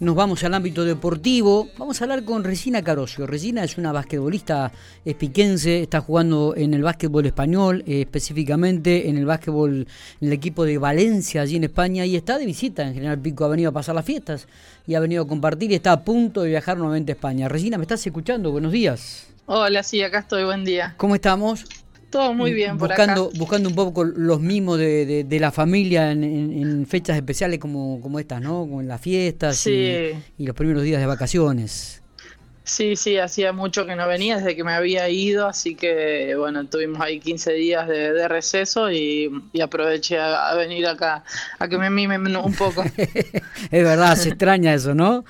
Nos vamos al ámbito deportivo. Vamos a hablar con Resina Carosio. Resina es una basquetbolista espiquense, está jugando en el básquetbol español, eh, específicamente en el básquetbol en el equipo de Valencia, allí en España, y está de visita en General Pico. Ha venido a pasar las fiestas y ha venido a compartir y está a punto de viajar nuevamente a España. Resina, ¿me estás escuchando? Buenos días. Hola, sí, acá estoy. Buen día. ¿Cómo estamos? Todo muy bien por buscando, acá. Buscando un poco los mimos de, la familia en, fechas especiales como, como estas, ¿no? Como en las fiestas y, los primeros días de vacaciones. Sí, sí, hacía mucho que no venía desde que me había ido, así que bueno, tuvimos ahí 15 días de, receso y, aproveché a, venir acá a que me mimen un poco. es verdad, se extraña eso, ¿no?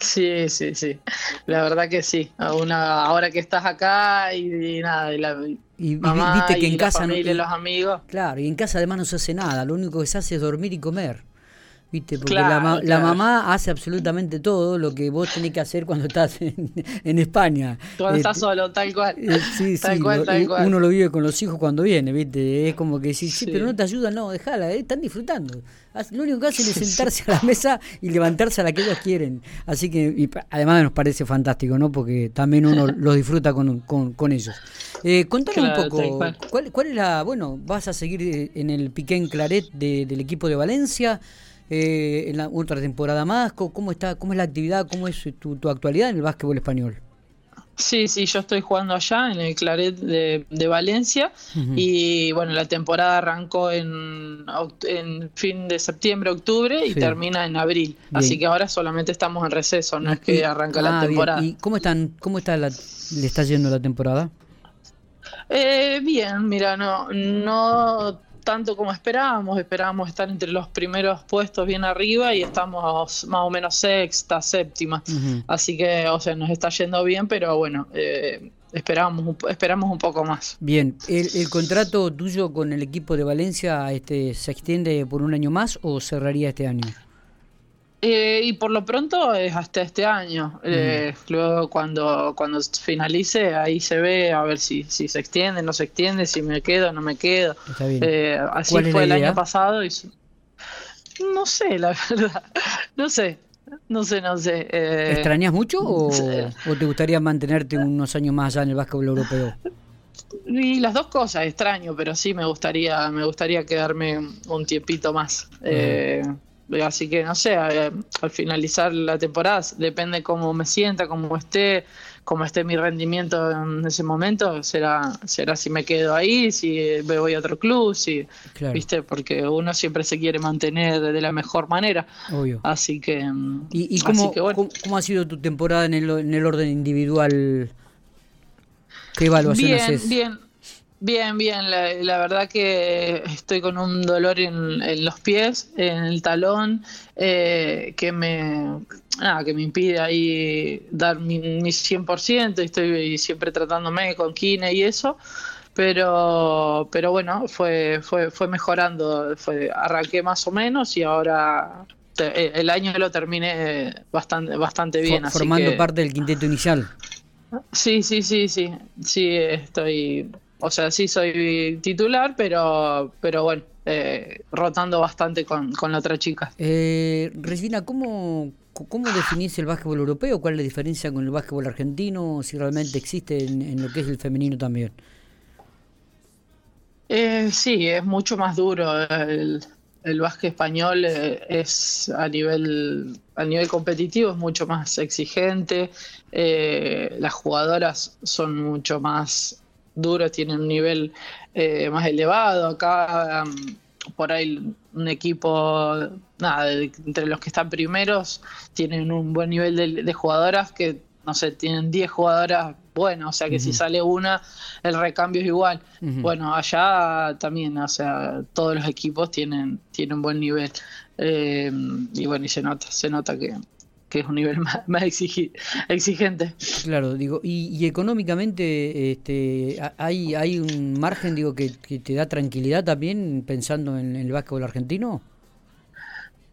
Sí, sí, sí. La verdad que sí. ahora que estás acá y, nada, y la viste que en casa familia, los amigos. Claro, y en casa además no se hace nada. Lo único que se hace es dormir y comer. ¿Viste? Porque la, la, mamá hace absolutamente todo lo que vos tenés que hacer cuando estás en, España. Cuando estás este, solo, tal cual. Eh, sí, sí, uno lo vive con los hijos cuando viene, ¿viste? Es como que sí, sí, pero no te ayuda, no, déjala, eh, están disfrutando. Lo único que hacen es sentarse a la mesa y levantarse a la que ellos quieren. Así que, además nos parece fantástico, ¿no? Porque también uno lo disfruta con, con, ellos. Eh, un poco, ¿cuál, ¿cuál es la. Bueno, vas a seguir en el Piquén Claret del equipo de Valencia eh, en la otra temporada más? ¿Cómo, está, ¿Cómo es la actividad? ¿Cómo es tu, actualidad en el básquetbol español? Sí, sí, yo estoy jugando allá en el Claret de, Valencia y bueno, la temporada arrancó en, en fin de septiembre, octubre y termina en abril. Así que ahora solamente estamos en receso, no es que arranca la ah, temporada. ¿Y cómo están, cómo está la, le está yendo la temporada? Eh, bien, mira, no, no tanto como esperábamos, esperábamos estar entre los primeros puestos bien arriba y estamos más o menos sexta, séptima. Así que, o sea, nos está yendo bien, pero bueno, eh, esperamos, esperamos un poco más. Bien, ¿El, ¿El, contrato tuyo con el equipo de Valencia este, se extiende por un año más o cerraría este año? Eh, y por lo pronto es hasta este año. Eh, luego cuando, cuando finalice, ahí se ve a ver si, si se extiende, no se extiende, si me quedo no me quedo. Eh, así fue el año pasado. Y... No sé, la verdad. No sé. No sé, no sé. ¿Extrañas mucho o, te gustaría mantenerte unos años más allá en el básquetbol europeo? Y las dos cosas, extraño, pero sí me gustaría, me gustaría quedarme un tiempito más. Eh, Así que no sé, al finalizar la temporada, depende cómo me sienta, cómo esté, cómo esté mi rendimiento en ese momento, será, será si me quedo ahí, si me voy a otro club, si, viste, porque uno siempre se quiere mantener de la mejor manera. Obvio. Así que. ¿Y, y cómo, cómo, ha sido tu temporada en el, en el orden individual? ¿Qué evaluación bien, Bien, Bien, bien, la, verdad que estoy con un dolor en, los pies, en el talón, eh, que me que me impide ahí dar mi, mi 100%, estoy siempre tratándome con kine y eso, pero pero bueno, fue fue fue mejorando, fue arranqué más o menos y ahora el año lo terminé bastante bastante bien, formando parte del quinteto inicial. Sí, sí, sí, sí. Sí, estoy o sea, sí soy titular, pero, pero bueno, eh, rotando bastante con, la otra chica. Eh, Regina, ¿cómo, ¿cómo definís el básquetbol europeo? ¿Cuál es la diferencia con el básquetbol argentino? Si realmente existe en, lo que es el femenino también. Eh, sí, es mucho más duro. El, el básquet español eh, es a nivel, a nivel competitivo es mucho más exigente. las jugadoras son mucho más duros, tienen un nivel eh, más elevado. Acá, um, por ahí, un equipo, nada, entre los que están primeros, tienen un buen nivel de, jugadoras que, no sé, tienen 10 jugadoras buenas, o sea que si sale una, el recambio es igual. Bueno, allá también, o sea, todos los equipos tienen, tienen un buen nivel. Eh, y bueno, y se nota, se nota que, que es un nivel más, exigente. Claro, digo, y, económicamente este, hay, hay un margen digo que, te da tranquilidad también pensando en, el básquetbol argentino.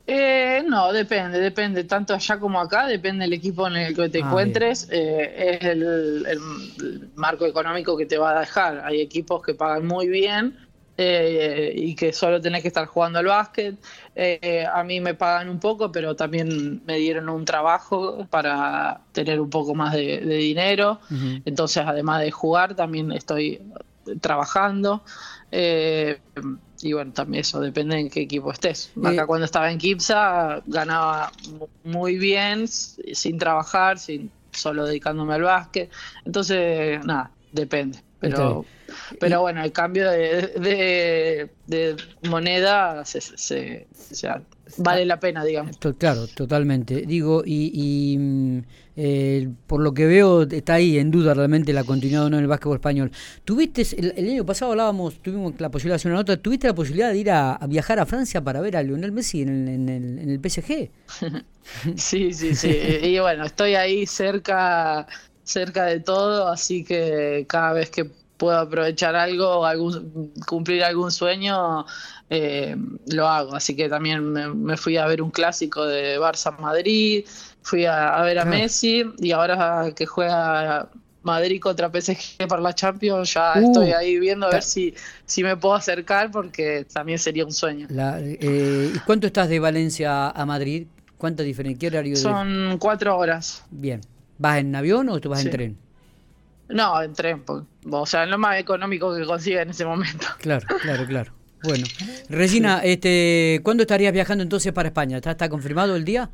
Eh, no, depende, depende, tanto allá como acá, depende del equipo en el que te ah, encuentres, eh, es el, marco económico que te va a dejar. Hay equipos que pagan muy bien eh, y que solo tenés que estar jugando al básquet. Eh, a mí me pagan un poco, pero también me dieron un trabajo para tener un poco más de, dinero. Entonces, además de jugar, también estoy trabajando. Eh, y bueno, también eso depende en qué equipo estés. Acá cuando estaba en Kipsa ganaba muy bien, sin trabajar, sin solo dedicándome al básquet. Entonces, nada, depende. Pero, pero bueno, el cambio de, de, moneda se, se, vale la pena, digamos. Claro, totalmente. Digo, y, mm, eh, por lo que veo está ahí en duda realmente la continuidad no en el básquetbol español. ¿Tuviste, el, año pasado hablábamos, tuvimos la posibilidad de hacer una nota, ¿tuviste la posibilidad de ir a, viajar a Francia para ver a Lionel Messi en el, en el, PSG? sí, sí, sí. y bueno, estoy ahí cerca cerca de todo, así que cada vez que puedo aprovechar algo, algún, cumplir algún sueño, eh, lo hago. Así que también me, fui a ver un clásico de Barça Madrid, fui a, ver a Messi y ahora que juega Madrid contra PSG para la Champions, ya uh, estoy ahí viendo a ver si, si me puedo acercar porque también sería un sueño. Eh, ¿Y cuánto estás de Valencia a Madrid? ¿Cuánto diferencia? ¿Qué horario? Son cuatro horas. Bien. ¿Vas en avión o tú vas en tren? No, en tren, o sea, lo más económico que consiga en ese momento. Claro, claro, claro. Bueno, Regina, este, ¿cuándo estarías viajando entonces para España? ¿Está, confirmado el día?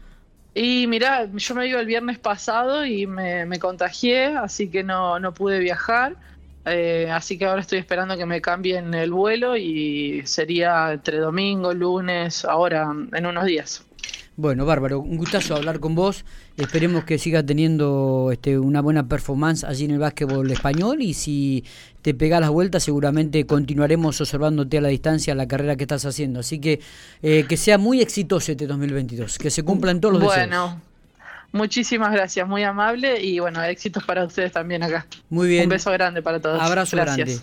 Y mira, yo me iba el viernes pasado y me, contagié, así que no, no pude viajar. Eh, así que ahora estoy esperando que me cambien el vuelo y sería entre domingo, lunes, ahora en unos días. Bueno, bárbaro, un gustazo hablar con vos. Esperemos que sigas teniendo este, una buena performance allí en el básquetbol español y si te pegas las vueltas seguramente continuaremos observándote a la distancia la carrera que estás haciendo. Así que eh, que sea muy exitoso este 2022, que se cumplan todos los deseos. Bueno, muchísimas gracias, muy amable y bueno, éxitos para ustedes también acá. Muy bien. Un beso grande para todos. Abrazo grande.